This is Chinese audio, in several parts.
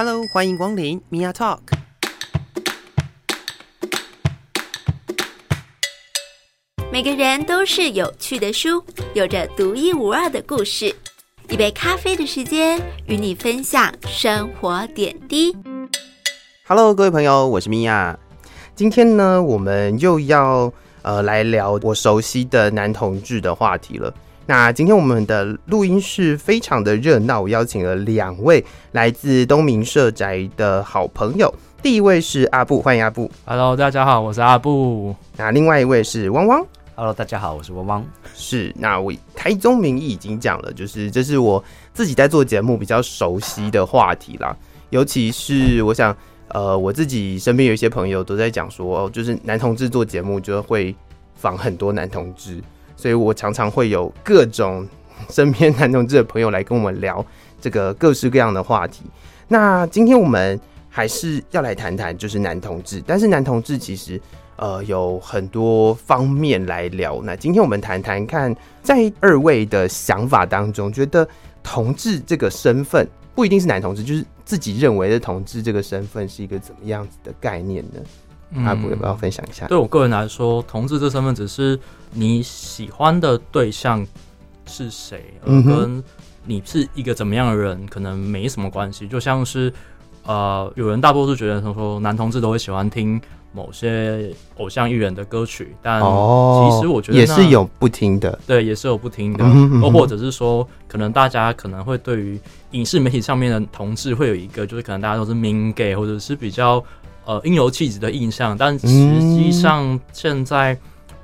Hello，欢迎光临 Mia Talk。每个人都是有趣的书，有着独一无二的故事。一杯咖啡的时间，与你分享生活点滴。Hello，各位朋友，我是 Mia。今天呢，我们又要呃来聊我熟悉的男同志的话题了。那今天我们的录音室非常的热闹，我邀请了两位来自东明社宅的好朋友。第一位是阿布，欢迎阿布。Hello，大家好，我是阿布。那另外一位是汪汪。Hello，大家好，我是汪汪。是，那我开宗明义已经讲了，就是这是我自己在做节目比较熟悉的话题啦。尤其是我想，呃，我自己身边有一些朋友都在讲说，哦，就是男同志做节目就会访很多男同志。所以我常常会有各种身边男同志的朋友来跟我们聊这个各式各样的话题。那今天我们还是要来谈谈，就是男同志。但是男同志其实呃有很多方面来聊。那今天我们谈谈看，在二位的想法当中，觉得同志这个身份不一定是男同志，就是自己认为的同志这个身份是一个怎么样子的概念呢？阿布要不要分享一下？对我个人来说，同志这身份只是你喜欢的对象是谁，而跟你是一个怎么样的人可能没什么关系。就像是呃，有人大多数觉得说，男同志都会喜欢听某些偶像艺人的歌曲，但其实我觉得也是有不听的，对，也是有不听的，或或者是说，可能大家可能会对于影视媒体上面的同志会有一个，就是可能大家都是 mean gay，或者是比较。呃，阴柔气质的印象，但实际上现在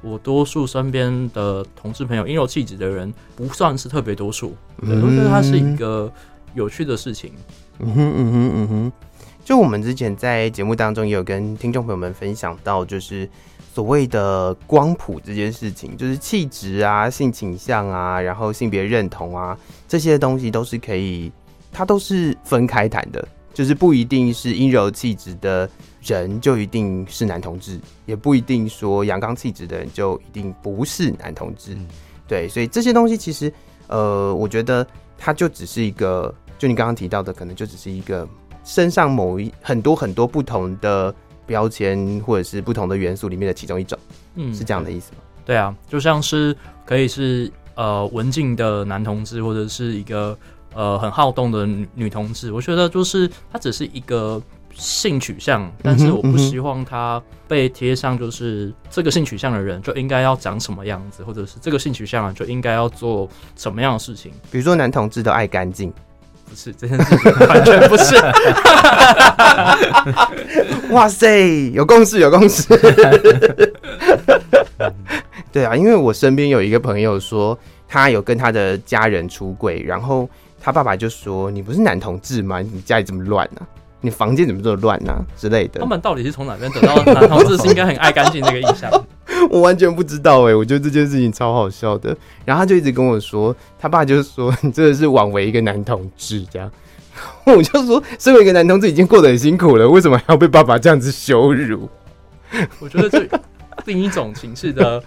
我多数身边的同事朋友，阴柔气质的人不算是特别多数，对，我觉得它是一个有趣的事情。嗯哼，嗯哼，嗯哼。就我们之前在节目当中也有跟听众朋友们分享到，就是所谓的光谱这件事情，就是气质啊、性倾向啊，然后性别认同啊，这些东西都是可以，它都是分开谈的，就是不一定是阴柔气质的。人就一定是男同志，也不一定说阳刚气质的人就一定不是男同志。嗯、对，所以这些东西其实，呃，我觉得它就只是一个，就你刚刚提到的，可能就只是一个身上某一很多很多不同的标签或者是不同的元素里面的其中一种。嗯，是这样的意思吗？对啊，就像是可以是呃文静的男同志，或者是一个呃很好动的女女同志。我觉得就是她只是一个。性取向，但是我不希望他被贴上，就是这个性取向的人就应该要长什么样子，或者是这个性取向就应该要做什么样的事情。比如说，男同志都爱干净，不是这件事情，完全不是。哇塞，有共识，有共识。对啊，因为我身边有一个朋友说，他有跟他的家人出轨，然后他爸爸就说：“你不是男同志吗？你家里这么乱呢？”你房间怎么这么乱呢？之类的。他们到底是从哪边得到男同志是应该很爱干净这个印象？我完全不知道哎、欸，我觉得这件事情超好笑的。然后他就一直跟我说，他爸就是说 你真的是枉为一个男同志这样。我就说，身为一个男同志已经过得很辛苦了，为什么还要被爸爸这样子羞辱？我觉得这另一种形式的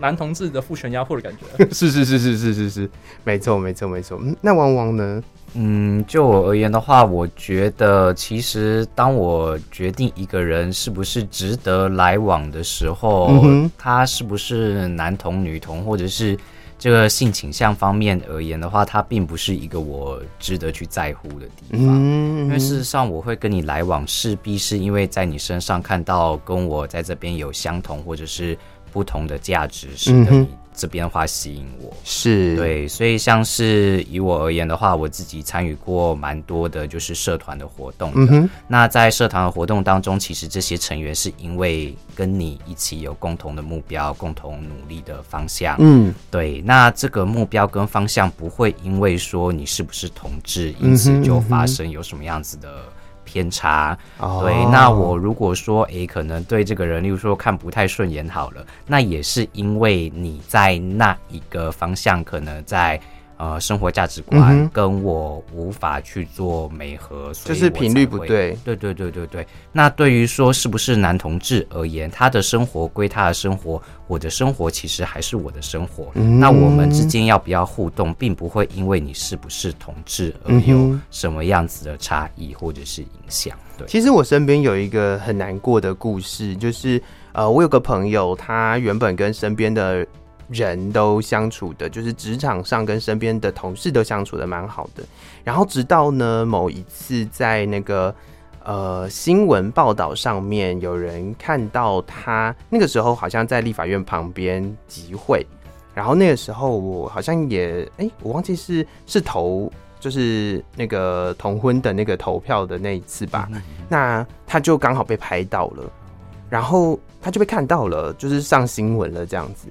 男同志的父权压迫的感觉。是是是是是是是，没错没错没错。嗯，那汪汪呢？嗯，就我而言的话，我觉得其实当我决定一个人是不是值得来往的时候，嗯、他是不是男同女同，或者是这个性倾向方面而言的话，他并不是一个我值得去在乎的地方。嗯、因为事实上，我会跟你来往，势必是因为在你身上看到跟我在这边有相同或者是不同的价值，使得你。这边的话吸引我是对，所以像是以我而言的话，我自己参与过蛮多的，就是社团的活动的。嗯、哼那在社团的活动当中，其实这些成员是因为跟你一起有共同的目标、共同努力的方向。嗯，对。那这个目标跟方向不会因为说你是不是同志，因此就发生有什么样子的。偏差，对，那我如果说，诶，可能对这个人，例如说看不太顺眼，好了，那也是因为你在那一个方向，可能在呃，生活价值观跟我无法去做美合，就是频率不对。对对对对对。那对于说是不是男同志而言，他的生活归他的生活，我的生活其实还是我的生活。嗯、那我们之间要不要互动，并不会因为你是不是同志而有什么样子的差异或者是影响。对，其实我身边有一个很难过的故事，就是呃，我有个朋友，他原本跟身边的。人都相处的，就是职场上跟身边的同事都相处的蛮好的。然后直到呢某一次在那个呃新闻报道上面，有人看到他那个时候好像在立法院旁边集会，然后那个时候我好像也哎、欸、我忘记是是投就是那个同婚的那个投票的那一次吧。那他就刚好被拍到了，然后他就被看到了，就是上新闻了这样子。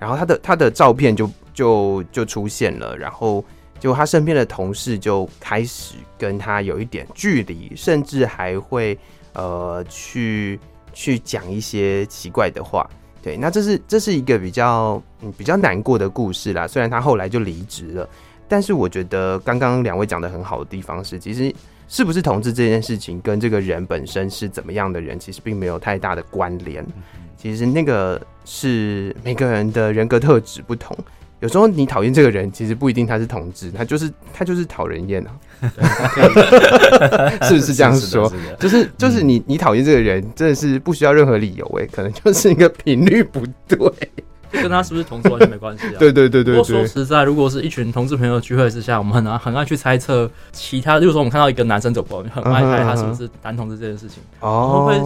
然后他的他的照片就就就出现了，然后就他身边的同事就开始跟他有一点距离，甚至还会呃去去讲一些奇怪的话。对，那这是这是一个比较嗯比较难过的故事啦。虽然他后来就离职了，但是我觉得刚刚两位讲的很好的地方是，其实是不是同志这件事情跟这个人本身是怎么样的人，其实并没有太大的关联。其实那个是每个人的人格特质不同，有时候你讨厌这个人，其实不一定他是同志，他就是他就是讨人厌啊，是不是这样说？是是是就是就是你你讨厌这个人，真的是不需要任何理由哎，可能就是一个频率不对，就跟他是不是同志完全没关系啊。对对对对，对。不过说实在，如果是一群同志朋友聚会之下，我们很难很爱去猜测其他，就是说我们看到一个男生走过，很爱猜他是不是男同志这件事情哦。会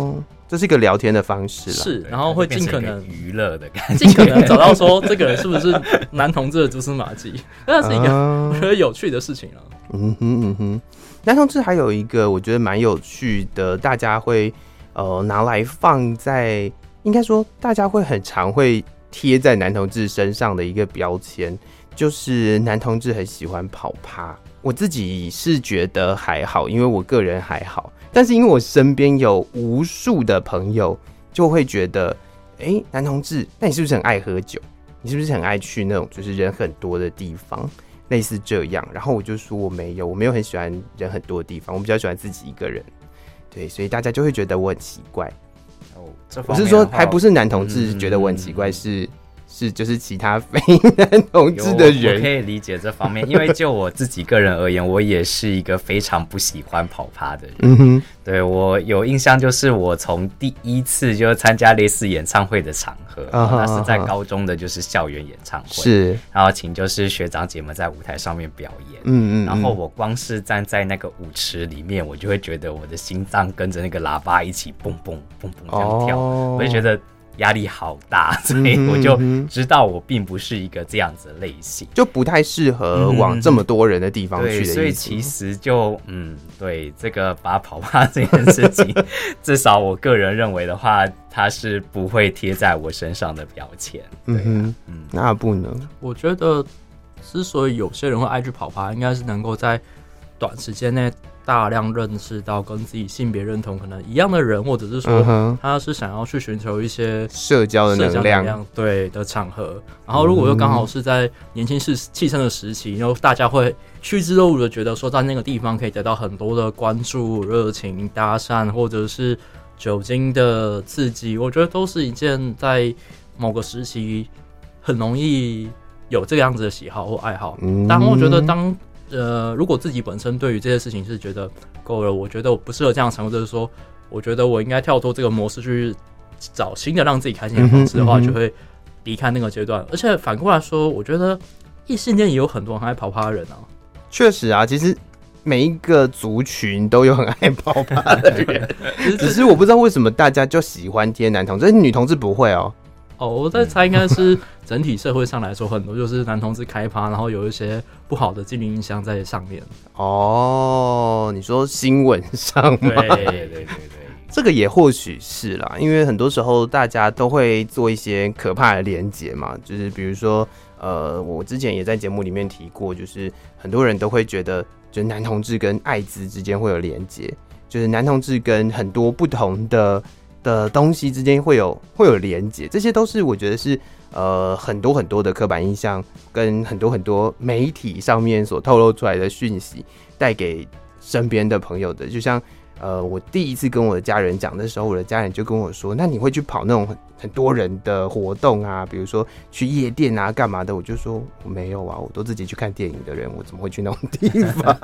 这是一个聊天的方式，是，然后会尽可能娱乐的感觉，尽可能找到说这个人是不是男同志的蛛丝马迹，那是一个我觉得有趣的事情啊。嗯哼嗯哼，男同志还有一个我觉得蛮有趣的，大家会呃拿来放在，应该说大家会很常会贴在男同志身上的一个标签，就是男同志很喜欢跑趴。我自己是觉得还好，因为我个人还好。但是因为我身边有无数的朋友，就会觉得，哎、欸，男同志，那你是不是很爱喝酒？你是不是很爱去那种就是人很多的地方，类似这样？然后我就说我没有，我没有很喜欢人很多的地方，我比较喜欢自己一个人。对，所以大家就会觉得我很奇怪。哦，我是说，还不是男同志觉得我很奇怪，是。是，就是其他非 男同志的人，我可以理解这方面，因为就我自己个人而言，我也是一个非常不喜欢跑趴的人。嗯哼，对，我有印象，就是我从第一次就参加类似演唱会的场合，那是在高中的，就是校园演唱会，是，然后请就是学长姐们在舞台上面表演，嗯嗯，然后我光是站在那个舞池里面，我就会觉得我的心脏跟着那个喇叭一起蹦蹦蹦蹦这样跳，我就觉得。压力好大，所以我就知道我并不是一个这样子的类型，就不太适合往这么多人的地方去的、嗯。所以其实就嗯，对这个把跑趴这件事情，至少我个人认为的话，它是不会贴在我身上的标签。对、啊，嗯，那不能。我觉得之所以有些人会爱去跑趴，应该是能够在短时间内。大量认识到跟自己性别认同可能一样的人，或者是说他是想要去寻求一些社交的能量，对的场合。然后如果又刚好是在年轻时气盛的时期，然后大家会趋之若鹜的觉得说，在那个地方可以得到很多的关注、热情、搭讪，或者是酒精的刺激，我觉得都是一件在某个时期很容易有这个样子的喜好或爱好。但我觉得当呃，如果自己本身对于这些事情是觉得够了，我觉得我不适合这样尝试，就是说，我觉得我应该跳脱这个模式去找新的让自己开心的方式的话，就会离开那个阶段。而且反过来说，我觉得异性恋也有很多很爱跑趴的人啊。确实啊，其实每一个族群都有很爱跑趴的人，只是我不知道为什么大家就喜欢贴男同志，女同志不会哦。哦，我在猜，应该是整体社会上来说，很多就是男同志开趴，然后有一些不好的既定印象在上面。哦，你说新闻上吗？对对对对，这个也或许是啦，因为很多时候大家都会做一些可怕的连结嘛，就是比如说，呃，我之前也在节目里面提过，就是很多人都会觉得，就是男同志跟艾滋之间会有连结，就是男同志跟很多不同的。的东西之间会有会有连接，这些都是我觉得是呃很多很多的刻板印象跟很多很多媒体上面所透露出来的讯息带给身边的朋友的，就像。呃，我第一次跟我的家人讲的时候，我的家人就跟我说：“那你会去跑那种很很多人的活动啊，比如说去夜店啊，干嘛的？”我就说：“没有啊，我都自己去看电影的人，我怎么会去那种地方？”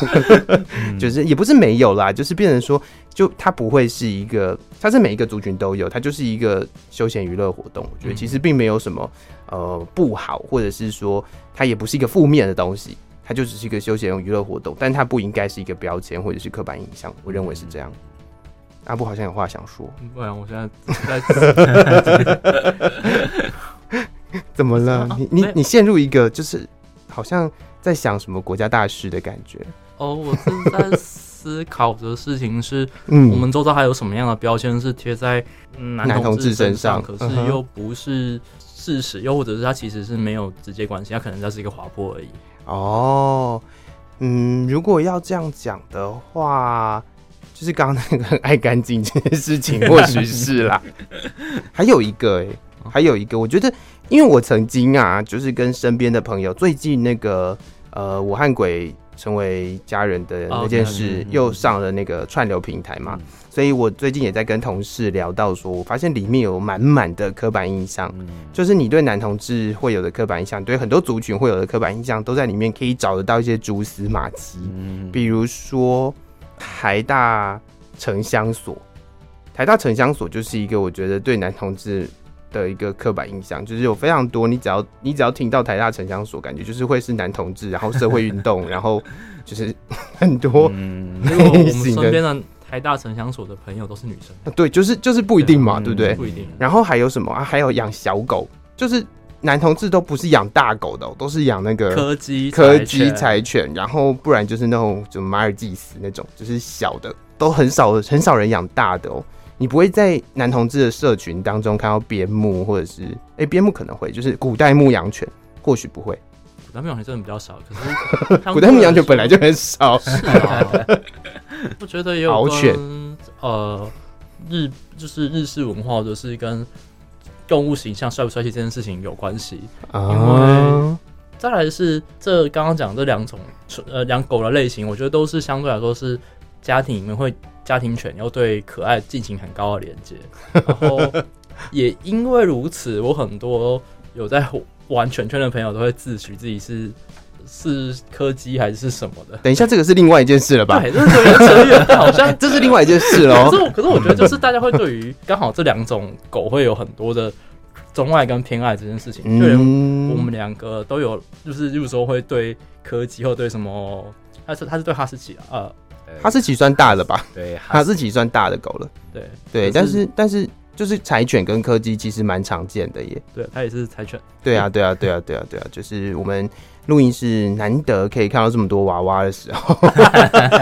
就是也不是没有啦，就是变成说，就它不会是一个，它是每一个族群都有，它就是一个休闲娱乐活动。我觉得其实并没有什么呃不好，或者是说它也不是一个负面的东西。它就只是一个休闲娱乐活动，但它不应该是一个标签或者是刻板印象。我认为是这样。阿布好像有话想说，不然我现在在 怎么了？你你你陷入一个就是好像在想什么国家大事的感觉。哦，我是在思考的事情是，嗯，我们周遭还有什么样的标签是贴在男同志身上，可是又不是事实，又或者是它其实是没有直接关系，它可能就是一个滑坡而已。哦，嗯，如果要这样讲的话，就是刚刚那个很爱干净这件事情，或许是啦。还有一个、欸，哎，还有一个，我觉得，因为我曾经啊，就是跟身边的朋友，最近那个，呃，我和鬼成为家人的那件事，又上了那个串流平台嘛。所以我最近也在跟同事聊到说，我发现里面有满满的刻板印象，就是你对男同志会有的刻板印象，对很多族群会有的刻板印象，都在里面可以找得到一些蛛丝马迹。比如说台大城乡所，台大城乡所就是一个我觉得对男同志的一个刻板印象，就是有非常多，你只要你只要听到台大城乡所，感觉就是会是男同志，然后社会运动，然后就是 很多嗯，因为我们身边的。台大城乡所的朋友都是女生，对，就是就是不一定嘛，对，对不对？不一定。然后还有什么啊？还有养小狗，就是男同志都不是养大狗的，都是养那个柯基、柯基柴犬，然后不然就是那种就马尔济斯那种，就是小的，都很少很少人养大的哦。你不会在男同志的社群当中看到边牧，或者是哎边牧可能会，就是古代牧羊犬，或许不会。古代牧羊犬真的比较少，可是 古代牧羊犬本来就很少。是啊我觉得也有跟呃日就是日式文化，或者是跟动物形象帅不帅气这件事情有关系。因为再来是这刚刚讲这两种呃养狗的类型，我觉得都是相对来说是家庭里面会家庭犬要对可爱进行很高的连接。然后也因为如此，我很多有在玩犬圈的朋友都会自诩自己是。是柯基还是什么的？等一下，这个是另外一件事了吧？对，这是扯远，好像 这是另外一件事喽。可是，可是我觉得，就是大家会对于刚好这两种狗会有很多的钟爱跟偏爱这件事情。对、嗯，我们两个都有，就是，就是说会对柯基或对什么，他是他是对哈士奇啊，呃，哈士奇算大的吧？对，哈士奇算大的狗了。对对，但是但是就是柴犬跟柯基其实蛮常见的耶。对，它也是柴犬。对啊，对啊，对啊，对啊，对啊，就是我们。录音室难得可以看到这么多娃娃的时候，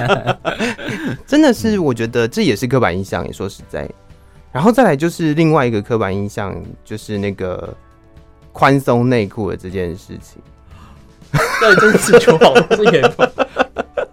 真的是我觉得这也是刻板印象。也说实在，然后再来就是另外一个刻板印象，就是那个宽松内裤的这件事情。对，真是就好是严重，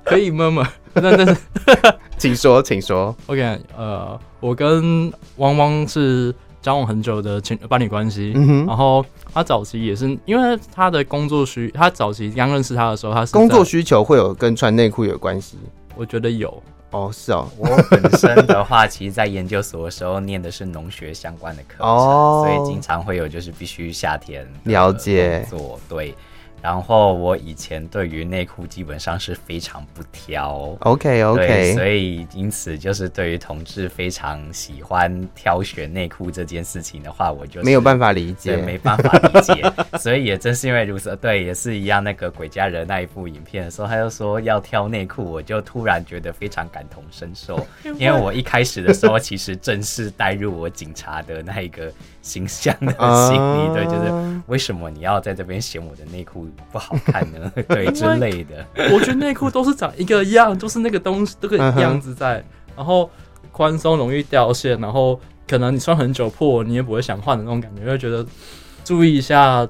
可以吗 吗？那那是，请说，请说。OK，呃，我跟汪汪是。交往很久的情伴侣关系，嗯，然后他早期也是因为他的工作需，他早期刚认识他的时候，他是工作需求会有跟穿内裤有关系？我觉得有哦，是哦。我本身的话，其实，在研究所的时候念的是农学相关的课程，哦，所以经常会有就是必须夏天了解做对。然后我以前对于内裤基本上是非常不挑，OK OK，所以因此就是对于同志非常喜欢挑选内裤这件事情的话，我就没有办法理解，没办法理解。所以也正是因为如此，对，也是一样。那个鬼家人那一部影片的时候，他就说要挑内裤，我就突然觉得非常感同身受，因为我一开始的时候其实正是带入我警察的那一个形象的心理，对，就是为什么你要在这边嫌我的内裤？不好看呢，对之类的。我觉得内裤都是长一个样，就是那个东西，这个样子在。然后宽松容易掉线，然后可能你穿很久破，你也不会想换的那种感觉，会觉得注意一下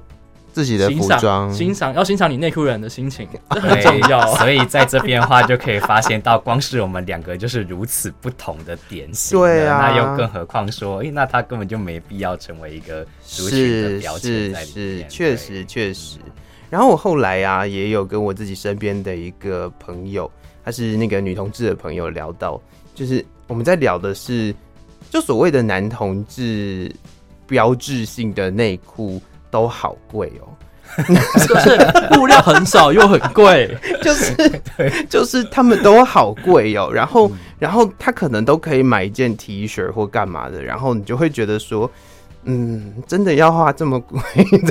自己的服装，欣赏要欣赏你内裤人的心情，这很重要。所以在这边的话，就可以发现到，光是我们两个就是如此不同的点型。对啊，那又更何况说，哎，那他根本就没必要成为一个族群的标签在里面。确实确实。然后我后来啊，也有跟我自己身边的一个朋友，他是那个女同志的朋友聊到，就是我们在聊的是，就所谓的男同志标志性的内裤。都好贵哦，就是布料很少又很贵，就是对，就是他们都好贵哦。然后，然后他可能都可以买一件 T 恤或干嘛的，然后你就会觉得说，嗯，真的要花这么贵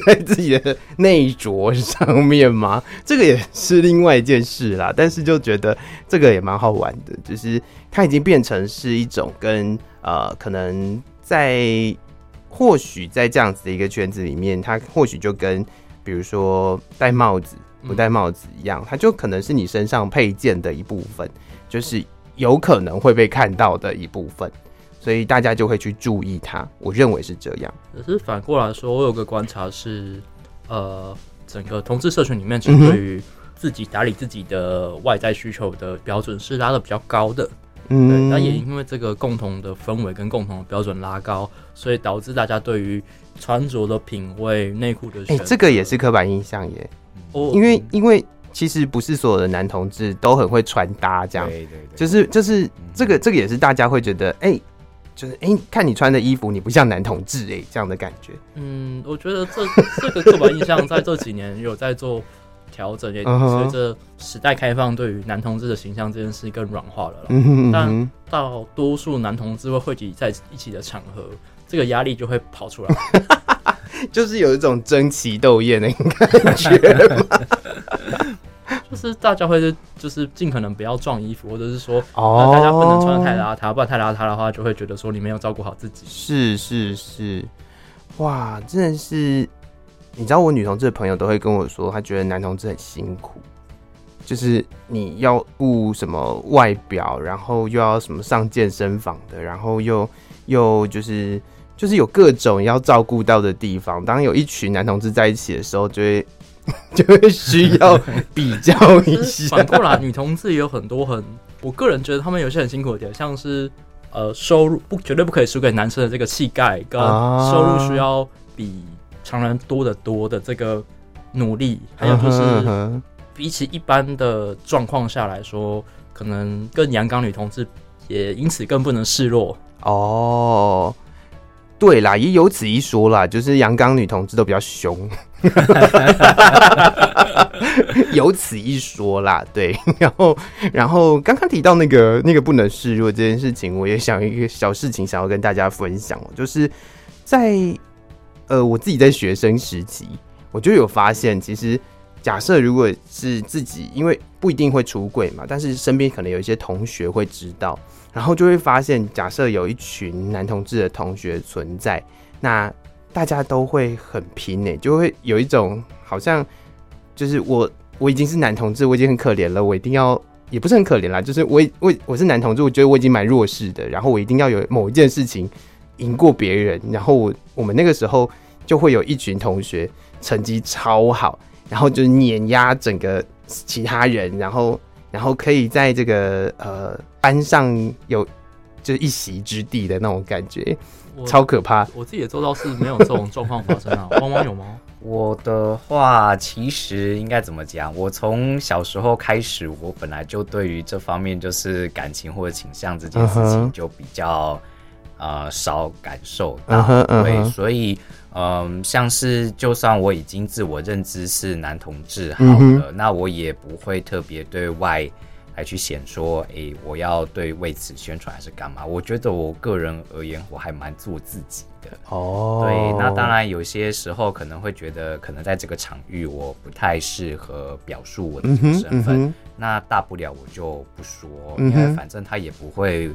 在自己的内着上面吗？这个也是另外一件事啦。但是就觉得这个也蛮好玩的，就是它已经变成是一种跟呃，可能在。或许在这样子的一个圈子里面，他或许就跟比如说戴帽子不戴帽子一样，它就可能是你身上配件的一部分，就是有可能会被看到的一部分，所以大家就会去注意它。我认为是这样。可是反过来说，我有个观察是，呃，整个同志社群里面，其实对于自己打理自己的外在需求的标准是拉的比较高的。嗯，那也因为这个共同的氛围跟共同的标准拉高，所以导致大家对于穿着的品味、内裤的哎、欸，这个也是刻板印象耶。哦，因为因为其实不是所有的男同志都很会穿搭，这样，对对对，就是就是这个这个也是大家会觉得，哎、欸，就是哎、欸，看你穿的衣服，你不像男同志哎，这样的感觉。嗯，我觉得这这个刻板印象在这几年有在做。调整也随着时代开放，对于男同志的形象这件事更软化了。嗯，但到多数男同志会汇集在一起的场合，这个压力就会跑出来，就是有一种争奇斗艳的感觉。就是大家会是就是尽可能不要撞衣服，或者是说，哦，大家不能穿的太邋遢，不然太邋遢的话，就会觉得说你没有照顾好自己。是是是，哇，真的是。你知道我女同志的朋友都会跟我说，她觉得男同志很辛苦，就是你要顾什么外表，然后又要什么上健身房的，然后又又就是就是有各种要照顾到的地方。当有一群男同志在一起的时候，就会 就会需要比较一下。反过来，女同志也有很多很，我个人觉得他们有些很辛苦的点，像是呃收入不绝对不可以输给男生的这个气概，跟收入需要比。常人多得多的这个努力，还有就是比起一般的状况下来说，可能更阳刚女同志也因此更不能示弱哦。对啦，也有此一说啦，就是阳刚女同志都比较凶，有此一说啦。对，然后然后刚刚提到那个那个不能示弱这件事情，我也想一个小事情想要跟大家分享，就是在。呃，我自己在学生时期，我就有发现，其实假设如果是自己，因为不一定会出轨嘛，但是身边可能有一些同学会知道，然后就会发现，假设有一群男同志的同学存在，那大家都会很拼诶、就会有一种好像就是我我已经是男同志，我已经很可怜了，我一定要也不是很可怜啦，就是我我我是男同志，我觉得我已经蛮弱势的，然后我一定要有某一件事情。赢过别人，然后我我们那个时候就会有一群同学成绩超好，然后就碾压整个其他人，然后然后可以在这个呃班上有就一席之地的那种感觉，超可怕。我自己也做到是没有这种状况发生啊，汪汪有吗？我的话其实应该怎么讲？我从小时候开始，我本来就对于这方面就是感情或者倾向这件事情就比较。呃，少感受到，uh huh, uh huh. 对，所以，嗯、呃，像是就算我已经自我认知是男同志好了，uh huh. 那我也不会特别对外来去显说，哎、欸，我要对为此宣传还是干嘛？我觉得我个人而言，我还蛮做自己的。哦，oh. 对，那当然有些时候可能会觉得，可能在这个场域我不太适合表述我的这个身份，uh. 那大不了我就不说，uh. 因为反正他也不会。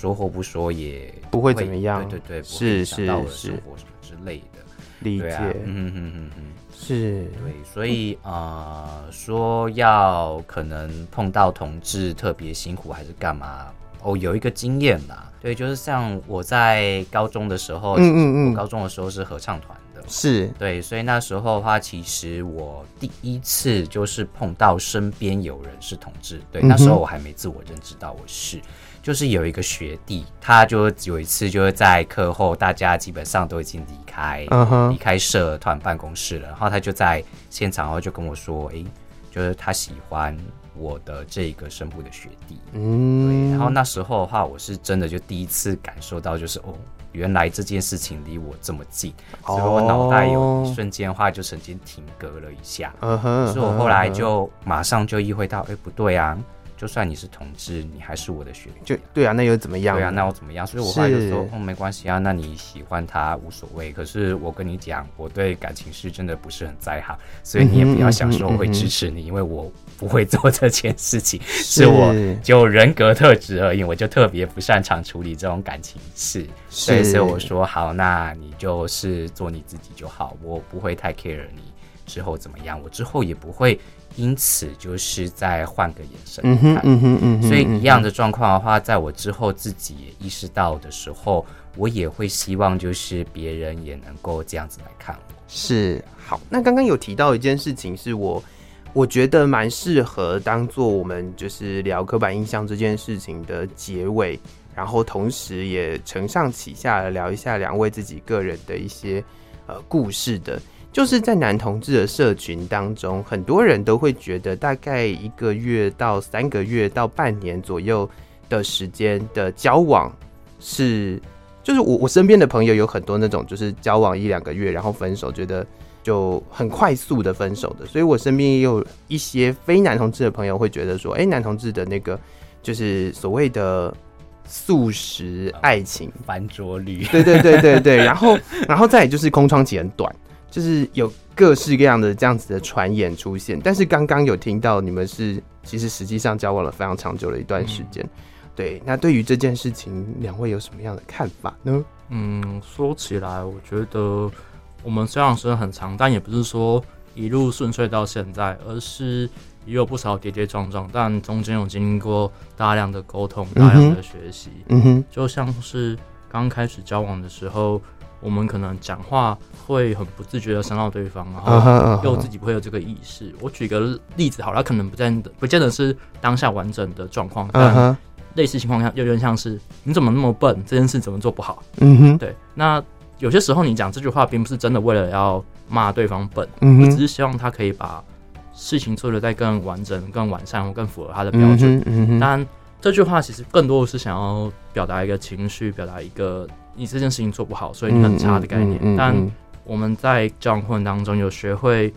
说或不说也不会怎么样，对对对，是是是，生活什么之类的，理解，啊、嗯嗯嗯嗯，是对，所以啊、呃，说要可能碰到同志特别辛苦还是干嘛？哦，有一个经验啦，对，就是像我在高中的时候，嗯嗯嗯，我高中的时候是合唱团的，的。是对，所以那时候的话，其实我第一次就是碰到身边有人是同志。对，那时候我还没自我认知到我是。就是有一个学弟，他就有一次就是在课后，大家基本上都已经离开，离、uh huh. 开社团办公室了，然后他就在现场，然后就跟我说：“哎、欸，就是他喜欢我的这个声部的学弟。”嗯，对。然后那时候的话，我是真的就第一次感受到，就是哦，原来这件事情离我这么近，所以我脑袋有一瞬间的话就曾经停格了一下。uh，huh. 所以我后来就马上就意会到，哎、欸，不对啊。就算你是同志，你还是我的学弟。就对啊，那又怎么样？对啊，那又怎么样？所以我后来就说，是哦，没关系啊，那你喜欢他无所谓。可是我跟你讲，我对感情是真的不是很在行，所以你也不要想说我会支持你，因为我不会做这件事情。是，是我就人格特质而已，我就特别不擅长处理这种感情事。是，所以我说好，那你就是做你自己就好，我不会太 care 你之后怎么样，我之后也不会。因此，就是再换个眼神看，嗯嗯嗯嗯，所以一样的状况的话，在我之后自己也意识到的时候，我也会希望就是别人也能够这样子来看我。是，好，那刚刚有提到一件事情，是我我觉得蛮适合当做我们就是聊刻板印象这件事情的结尾，然后同时也承上启下来聊一下两位自己个人的一些呃故事的。就是在男同志的社群当中，很多人都会觉得，大概一个月到三个月到半年左右的时间的交往是，就是我我身边的朋友有很多那种，就是交往一两个月然后分手，觉得就很快速的分手的。所以我身边也有一些非男同志的朋友会觉得说，哎，男同志的那个就是所谓的素食爱情翻桌率，对对对对对，然后然后再就是空窗期很短。就是有各式各样的这样子的传言出现，但是刚刚有听到你们是其实实际上交往了非常长久的一段时间，嗯、对，那对于这件事情，两位有什么样的看法呢？嗯，说起来，我觉得我们虽然时间很长，但也不是说一路顺遂到现在，而是也有不少跌跌撞撞，但中间有经历过大量的沟通、大量的学习，嗯哼，就像是刚开始交往的时候。我们可能讲话会很不自觉的伤到对方，然后又自己不会有这个意识。Uh huh, uh huh. 我举个例子好了，他可能不见得不见得是当下完整的状况，但类似情况下又有点像是你怎么那么笨，这件事怎么做不好？嗯哼、uh，huh. 对。那有些时候你讲这句话，并不是真的为了要骂对方笨，嗯、uh huh. 只是希望他可以把事情做得再更完整、更完善或更符合他的标准。嗯哼，但这句话其实更多的是想要表达一个情绪，表达一个。你这件事情做不好，所以你很差的概念。嗯嗯嗯嗯、但我们在交往过程当中有学会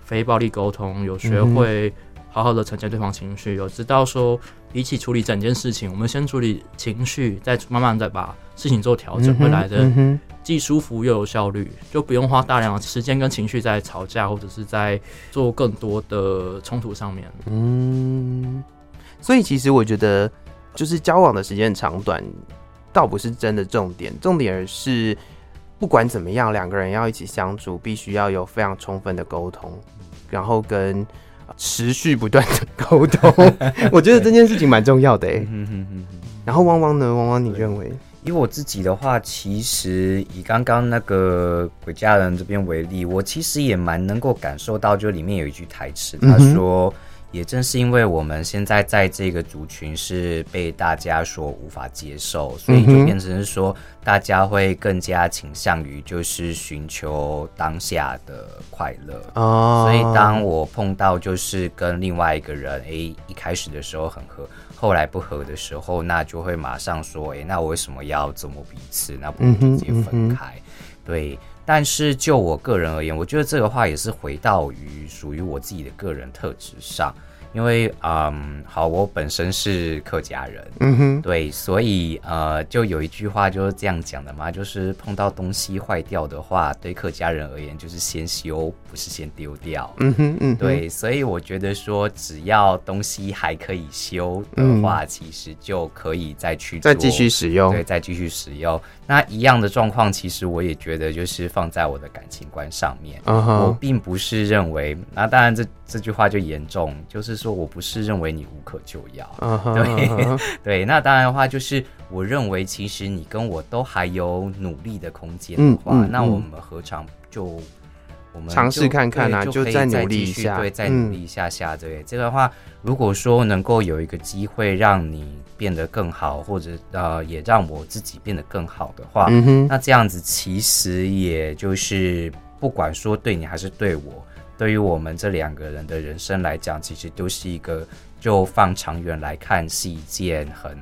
非暴力沟通，有学会好好的承接对方情绪，有知道说比起处理整件事情，我们先处理情绪，再慢慢再把事情做调整，会来的既舒服又有效率，就不用花大量的时间跟情绪在吵架或者是在做更多的冲突上面。嗯，所以其实我觉得就是交往的时间长短。倒不是真的重点，重点是不管怎么样，两个人要一起相处，必须要有非常充分的沟通，然后跟持续不断的沟通。我觉得这件事情蛮重要的哎。然后汪汪呢？汪汪，你认为？以我自己的话，其实以刚刚那个鬼家人这边为例，我其实也蛮能够感受到，就里面有一句台词，他说。也正是因为我们现在在这个族群是被大家所无法接受，所以就变成是说，大家会更加倾向于就是寻求当下的快乐。哦，所以当我碰到就是跟另外一个人，哎，一开始的时候很合，后来不合的时候，那就会马上说，哎，那我为什么要折磨彼此？那不如直接分开。对。但是就我个人而言，我觉得这个话也是回到于属于我自己的个人特质上。因为嗯，好，我本身是客家人，嗯哼，对，所以呃，就有一句话就是这样讲的嘛，就是碰到东西坏掉的话，对客家人而言就是先修，不是先丢掉，嗯哼，嗯哼，对，所以我觉得说，只要东西还可以修的话，嗯、其实就可以再去做再继续使用，对，再继续使用。那一样的状况，其实我也觉得就是放在我的感情观上面，uh huh. 我并不是认为，那当然这。这句话就严重，就是说我不是认为你无可救药，uh -huh, 对、uh -huh. 对。那当然的话，就是我认为其实你跟我都还有努力的空间的话、嗯嗯，那我们何尝就我们尝试看看啊，就再努力一下，对，再努力一下下，对。嗯、这个话，如果说能够有一个机会让你变得更好，或者呃，也让我自己变得更好的话，嗯、那这样子其实也就是。不管说对你还是对我，对于我们这两个人的人生来讲，其实都是一个，就放长远来看，是一件很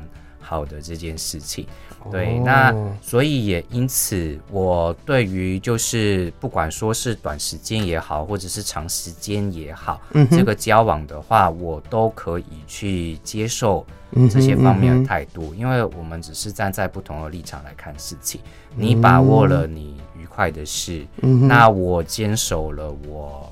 好的这件事情。对，那所以也因此，我对于就是不管说是短时间也好，或者是长时间也好，嗯，这个交往的话，我都可以去接受这些方面的态度，因为我们只是站在不同的立场来看事情。你把握了你愉快的事，那我坚守了我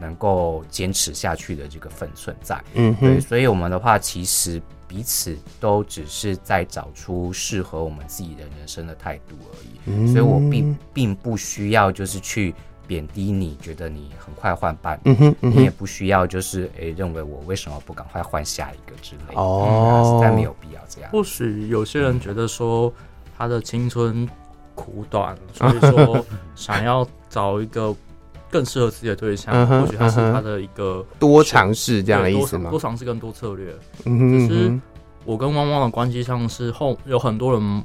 能够坚持下去的这个分寸在。嗯，对，所以我们的话其实。彼此都只是在找出适合我们自己的人生的态度而已，嗯、所以我并并不需要就是去贬低你，觉得你很快换伴侣、嗯嗯嗯，你也不需要就是诶、欸、认为我为什么不赶快换下一个之类的，哦，实在没有必要这样。或许有些人觉得说他的青春苦短，所以说 想要找一个。更适合自己的对象，嗯、或许他是他的一个多尝试这样的意思吗？多尝试更多策略。嗯，其实我跟汪汪的关系上是后有很多人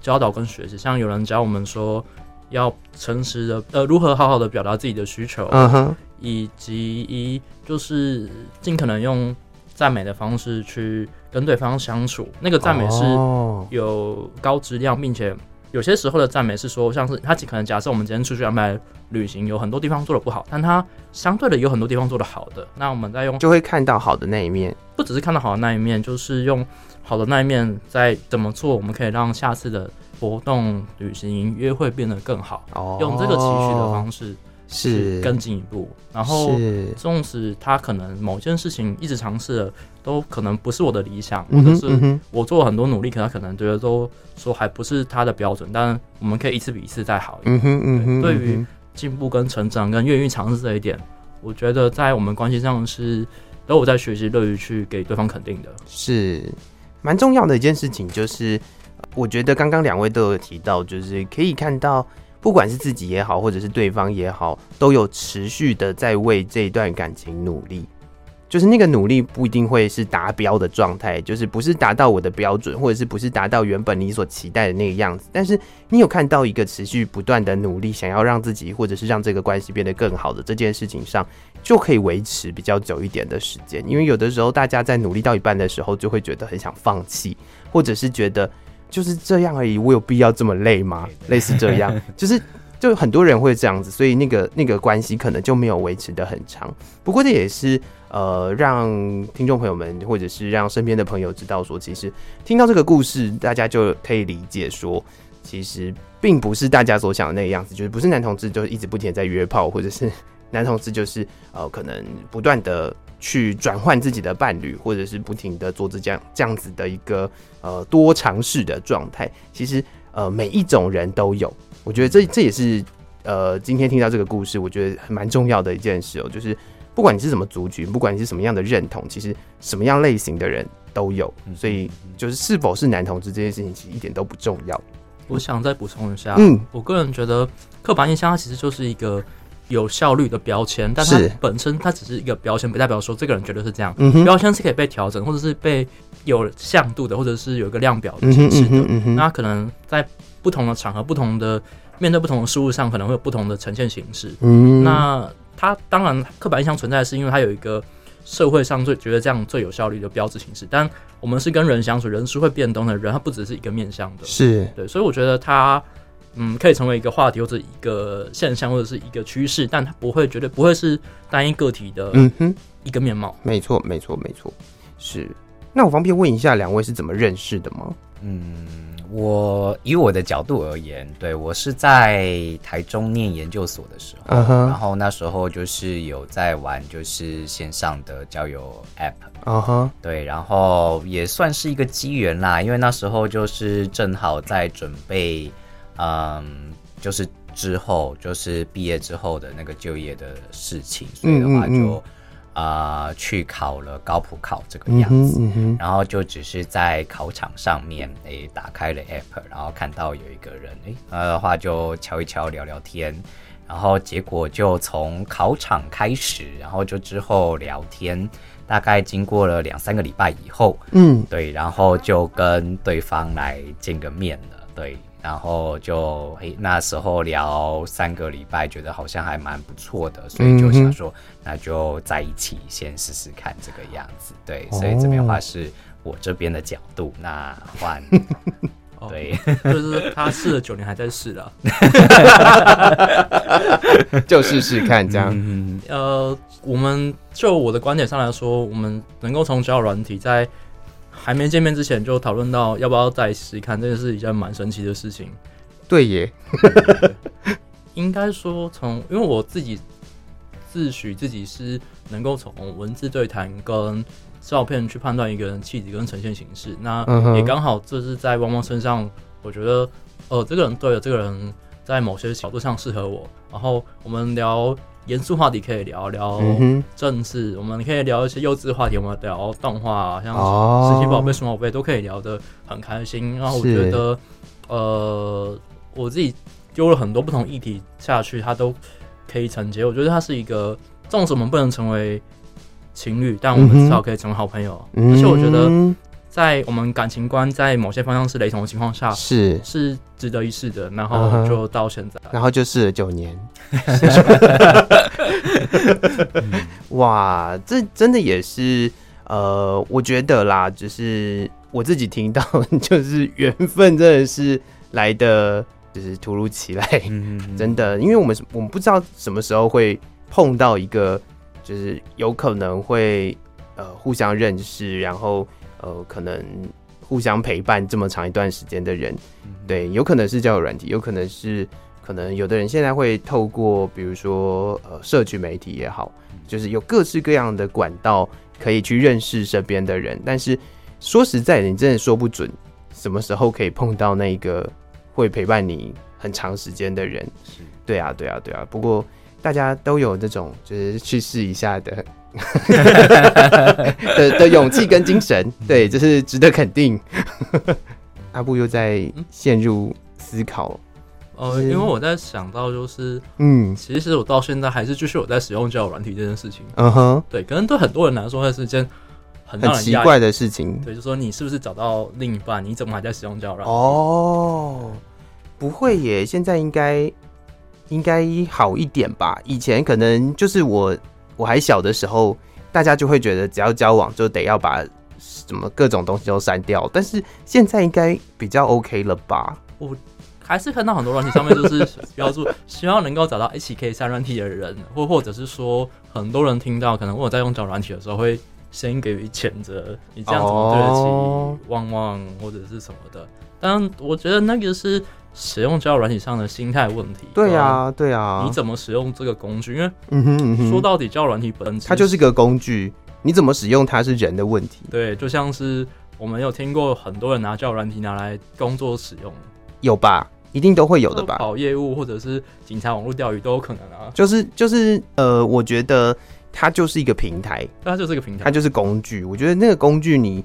教导跟学习，像有人教我们说要诚实的呃如何好好的表达自己的需求，嗯哼，以及一就是尽可能用赞美的方式去跟对方相处。那个赞美是有高质量，并且。有些时候的赞美是说，像是他可能假设我们今天出去安排旅行，有很多地方做的不好，但他相对的有很多地方做的好的，那我们再用就会看到好的那一面，不只是看到好的那一面，就是用好的那一面再怎么做，我们可以让下次的活动、旅行、约会变得更好。哦，用这个期许的方式。是更进一步，然后纵使他可能某件事情一直尝试了，都可能不是我的理想，或者是我做了很多努力，可他可能觉得都说还不是他的标准，但我们可以一次比一次再好一点。嗯嗯嗯，对于进步跟成长跟愿意尝试这一点，我觉得在我们关系上是都有在学习，乐于去给对方肯定的，是蛮重要的一件事情。就是我觉得刚刚两位都有提到，就是可以看到。不管是自己也好，或者是对方也好，都有持续的在为这一段感情努力。就是那个努力不一定会是达标的状态，就是不是达到我的标准，或者是不是达到原本你所期待的那个样子。但是你有看到一个持续不断的努力，想要让自己或者是让这个关系变得更好的这件事情上，就可以维持比较久一点的时间。因为有的时候大家在努力到一半的时候，就会觉得很想放弃，或者是觉得。就是这样而已，我有必要这么累吗？类似这样，就 是就很多人会这样子，所以那个那个关系可能就没有维持的很长。不过这也是呃，让听众朋友们或者是让身边的朋友知道说，其实听到这个故事，大家就可以理解说，其实并不是大家所想的那个样子，就是不是男同志就一直不停在约炮，或者是男同志就是呃，可能不断的。去转换自己的伴侣，或者是不停的做这这样这样子的一个呃多尝试的状态。其实呃每一种人都有，我觉得这这也是呃今天听到这个故事，我觉得蛮重要的一件事哦。就是不管你是什么族群，不管你是什么样的认同，其实什么样类型的人都有。所以就是是否是男同志这件事情，其实一点都不重要。我想再补充一下，嗯，我个人觉得刻板印象它其实就是一个。有效率的标签，但它本身它只是一个标签，不代表说这个人绝对是这样。标签是可以被调整，或者是被有向度的，或者是有一个量表的形式的。嗯嗯嗯、那可能在不同的场合、不同的面对不同的事物上，可能会有不同的呈现形式。嗯，那它当然刻板印象存在，是因为它有一个社会上最觉得这样最有效率的标志形式。但我们是跟人相处，人是会变动的，人他不只是一个面向的。是对，所以我觉得它。嗯，可以成为一个话题或者一个现象或者是一个趋势，但它不会绝对不会是单一个体的，嗯哼，一个面貌。没错，没错，没错。是。那我方便问一下，两位是怎么认识的吗？嗯，我以我的角度而言，对，我是在台中念研究所的时候，uh -huh. 然后那时候就是有在玩，就是线上的交友 App，啊哈，对，然后也算是一个机缘啦，因为那时候就是正好在准备。嗯，就是之后就是毕业之后的那个就业的事情，所以的话就啊、呃，去考了高普考这个样子，嗯嗯、然后就只是在考场上面，诶、欸，打开了 app，然后看到有一个人，诶、欸，那的话就敲一敲，聊聊天，然后结果就从考场开始，然后就之后聊天，大概经过了两三个礼拜以后，嗯，对，然后就跟对方来见个面了，对。然后就诶，那时候聊三个礼拜，觉得好像还蛮不错的，所以就想说，那就在一起先试试看这个样子。对，所以这边的话是我这边的角度。那换，对，就是他试了九年还在试了，就试试看这样。嗯、呃，我们就我的观点上来说，我们能够从交友软体在。还没见面之前就讨论到要不要再试试看，这个是一件蛮神奇的事情。对耶，应该说从，因为我自己自诩自己是能够从文字对谈跟照片去判断一个人气质跟呈现形式，那也刚好这是在汪汪身上，我觉得，呃，这个人对了，这个人在某些角度上适合我，然后我们聊。严肃话题可以聊聊政治，嗯、我们可以聊一些幼稚话题，我们聊动画，像神奇宝贝、数码宝贝都可以聊得很开心。然后我觉得，呃，我自己丢了很多不同议题下去，它都可以承接。我觉得它是一个，纵使我们不能成为情侣，但我们至少可以成为好朋友。嗯、而且我觉得。在我们感情观在某些方向是雷同的情况下，是是值得一试的。然后就到现在，然后就试了九年。哇，这真的也是呃，我觉得啦，就是我自己听到，就是缘分真的是来的，就是突如其来，真的，因为我们我们不知道什么时候会碰到一个，就是有可能会呃互相认识，然后。呃，可能互相陪伴这么长一段时间的人，对，有可能是交友软体，有可能是可能有的人现在会透过，比如说呃，社区媒体也好，就是有各式各样的管道可以去认识身边的人。但是说实在的，你真的说不准什么时候可以碰到那个会陪伴你很长时间的人。对啊，对啊，对啊。不过大家都有这种就是去试一下的。的的勇气跟精神，对，这是值得肯定。阿布又在陷入思考，呃，因为我在想到，就是，嗯，其实我到现在还是继续有在使用交友软体这件事情。嗯哼，对，可能对很多人来说，那是一件很奇怪的事情。对，就是说你是不是找到另一半？你怎么还在使用交友软体？哦，不会耶，现在应该应该好一点吧？以前可能就是我。我还小的时候，大家就会觉得只要交往就得要把什么各种东西都删掉。但是现在应该比较 OK 了吧？我还是看到很多软体上面就是 标注希望能够找到一起可以删软体的人，或或者是说很多人听到可能我在用交友软体的时候会先给予谴责，你这样怎么对得起旺旺或者是什么的？但我觉得那个是。使用交友软体上的心态问题。对啊，对啊。你怎么使用这个工具？因为，嗯哼，嗯哼，说到底，交友软体本身它就是个工具，你怎么使用它是人的问题。对，就像是我们有听过很多人拿交友软体拿来工作使用，有吧？一定都会有的吧？跑业务或者是警察网络钓鱼都有可能啊。就是就是呃，我觉得它就是一个平台，它就是一个平台，它就是工具。我觉得那个工具你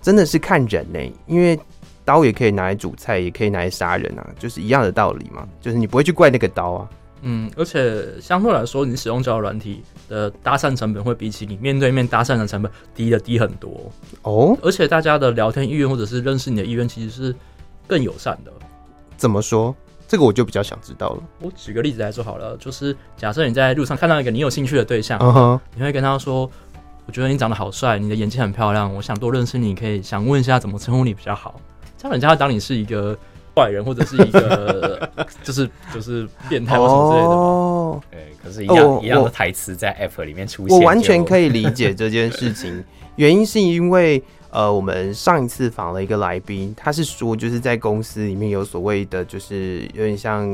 真的是看人呢、欸，因为。刀也可以拿来煮菜，也可以拿来杀人啊，就是一样的道理嘛。就是你不会去怪那个刀啊。嗯，而且相对来说，你使用交友软体的搭讪成本会比起你面对面搭讪的成本低的低很多哦。而且大家的聊天意愿或者是认识你的意愿其实是更友善的。怎么说？这个我就比较想知道了。我举个例子来说好了，就是假设你在路上看到一个你有兴趣的对象，uh huh. 你会跟他说：“我觉得你长得好帅，你的眼睛很漂亮，我想多认识你，可以想问一下怎么称呼你比较好。”这样人家会当你是一个坏人，或者是一个 就是就是变态或什么之类的哦，对，可是一样、哦、一样的台词在 App 里面出现，我完全可以理解这件事情。原因是因为呃，我们上一次访了一个来宾，他是说就是在公司里面有所谓的，就是有点像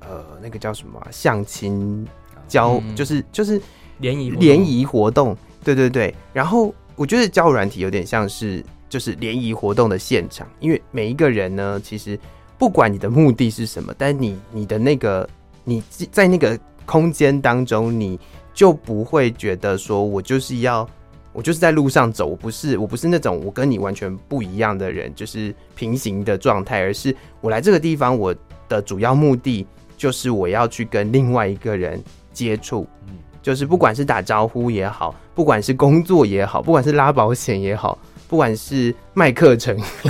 呃那个叫什么相亲交，嗯、就是就是联谊联谊活动，对对对。然后我觉得交友软体有点像是。就是联谊活动的现场，因为每一个人呢，其实不管你的目的是什么，但你你的那个你在那个空间当中，你就不会觉得说我就是要。我就是在路上走，我不是我不是那种我跟你完全不一样的人，就是平行的状态，而是我来这个地方，我的主要目的就是我要去跟另外一个人接触，就是不管是打招呼也好，不管是工作也好，不管是拉保险也好，不管是卖课程，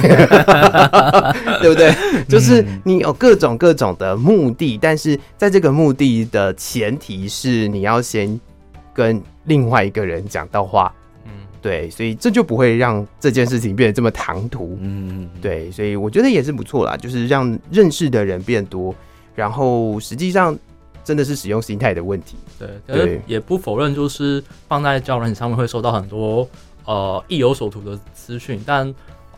对不对？就是你有各种各种的目的，但是在这个目的的前提是你要先跟另外一个人讲到话。对，所以这就不会让这件事情变得这么唐突。嗯，对，所以我觉得也是不错啦，就是让认识的人变多，然后实际上真的是使用心态的问题。对，可是也不否认，就是放在交友软体上面会收到很多呃意有所图的资讯，但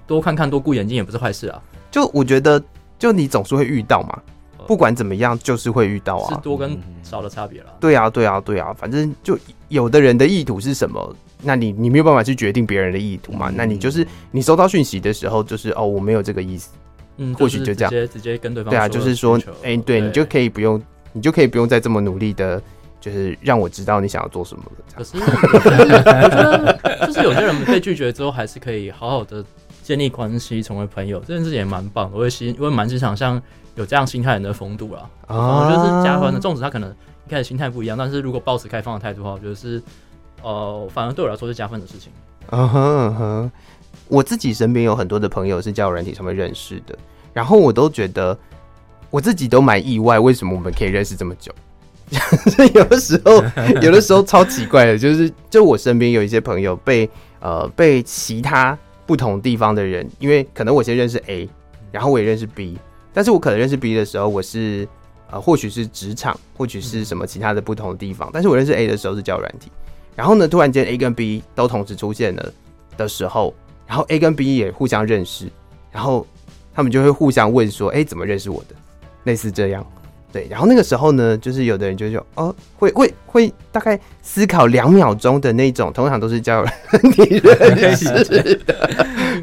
多看看多顾眼睛也不是坏事啊。就我觉得，就你总是会遇到嘛，不管怎么样，就是会遇到啊，是多跟少的差别了。对啊，对啊，对啊，反正就有的人的意图是什么？那你你没有办法去决定别人的意图嘛？嗯、那你就是你收到讯息的时候，就是哦，我没有这个意思，嗯，或许就这样，直接直接跟对方对啊，就是说，哎、欸，对，对你就可以不用，你就可以不用再这么努力的，就是让我知道你想要做什么了。可是我觉得，就是有些人被拒绝之后，还是可以好好的建立关系，成为朋友，这件事情也蛮棒的。我也欣，我也蛮欣赏像有这样心态人的风度啦。啊，我觉得是加分的。纵使他可能一开始心态不一样，但是如果保持开放的态度的话，我觉得是。呃，反而对我来说是加分的事情。嗯哼嗯哼，我自己身边有很多的朋友是交友软体上面认识的，然后我都觉得我自己都蛮意外，为什么我们可以认识这么久？有的时候，有的时候超奇怪的，就是就我身边有一些朋友被呃被其他不同地方的人，因为可能我先认识 A，然后我也认识 B，但是我可能认识 B 的时候，我是呃或许是职场，或许是什么其他的不同的地方，但是我认识 A 的时候是交软体。然后呢，突然间 A 跟 B 都同时出现了的时候，然后 A 跟 B 也互相认识，然后他们就会互相问说：“哎，怎么认识我的？”类似这样，对。然后那个时候呢，就是有的人就说：“哦，会会会，大概思考两秒钟的那种，通常都是交友软体认识的，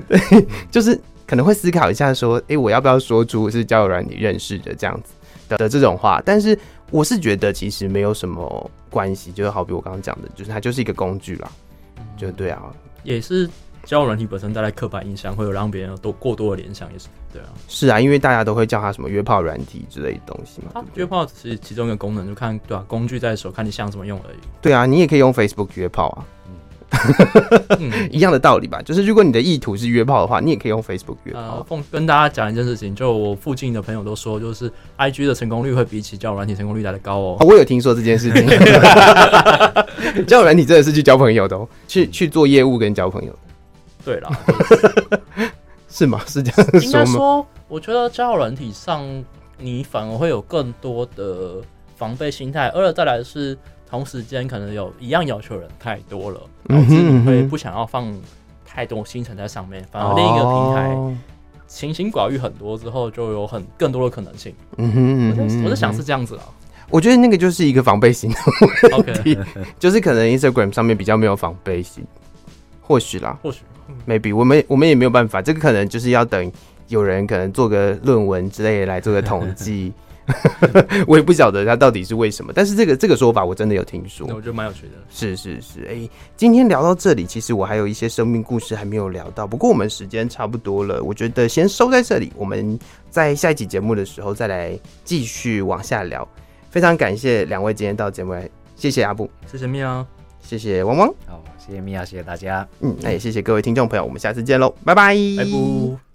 对，就是可能会思考一下说：哎，我要不要说出是交友软你认识的这样子的的这种话？但是我是觉得其实没有什么。关系就是好比我刚刚讲的，就是它就是一个工具啦，就对啊，也是交友软体本身带来刻板印象，会有让别人有多过多的联想，也是对啊，是啊，因为大家都会叫它什么约炮软体之类的东西嘛。它约炮只是其中一个功能，就看对啊，工具在手，看你想怎么用而已。对啊，你也可以用 Facebook 约炮啊。一样的道理吧，就是如果你的意图是约炮的话，你也可以用 Facebook 约炮。奉、呃、跟大家讲一件事情，就我附近的朋友都说，就是 IG 的成功率会比起交友软体成功率来的高哦。哦，我有听说这件事情，交友软体真的是去交朋友的哦，去去做业务跟交朋友。对啦，是吗？是这样？应该说，我觉得交友软体上你反而会有更多的防备心态，二再来是。同时间可能有一样要求的人太多了，导致你会不想要放太多行程在上面，反而另一个平台清心寡欲很多之后，就有很更多的可能性。嗯哼，我在我在想是这样子啊。我觉得那个就是一个防备心的问题，就是可能 Instagram 上面比较没有防备心，或许啦，或许 maybe 我们我们也没有办法，这个可能就是要等有人可能做个论文之类的来做个统 计。我也不晓得他到底是为什么，但是这个这个说法我真的有听说，我觉得蛮有趣的。是是是，哎、欸，今天聊到这里，其实我还有一些生命故事还没有聊到，不过我们时间差不多了，我觉得先收在这里，我们在下一集节目的时候再来继续往下聊。非常感谢两位今天到节目来，谢谢阿布，谢谢喵，谢谢汪汪，好，谢谢米娅，谢谢大家，嗯，那也谢谢各位听众朋友，我们下次见喽，拜拜，拜拜。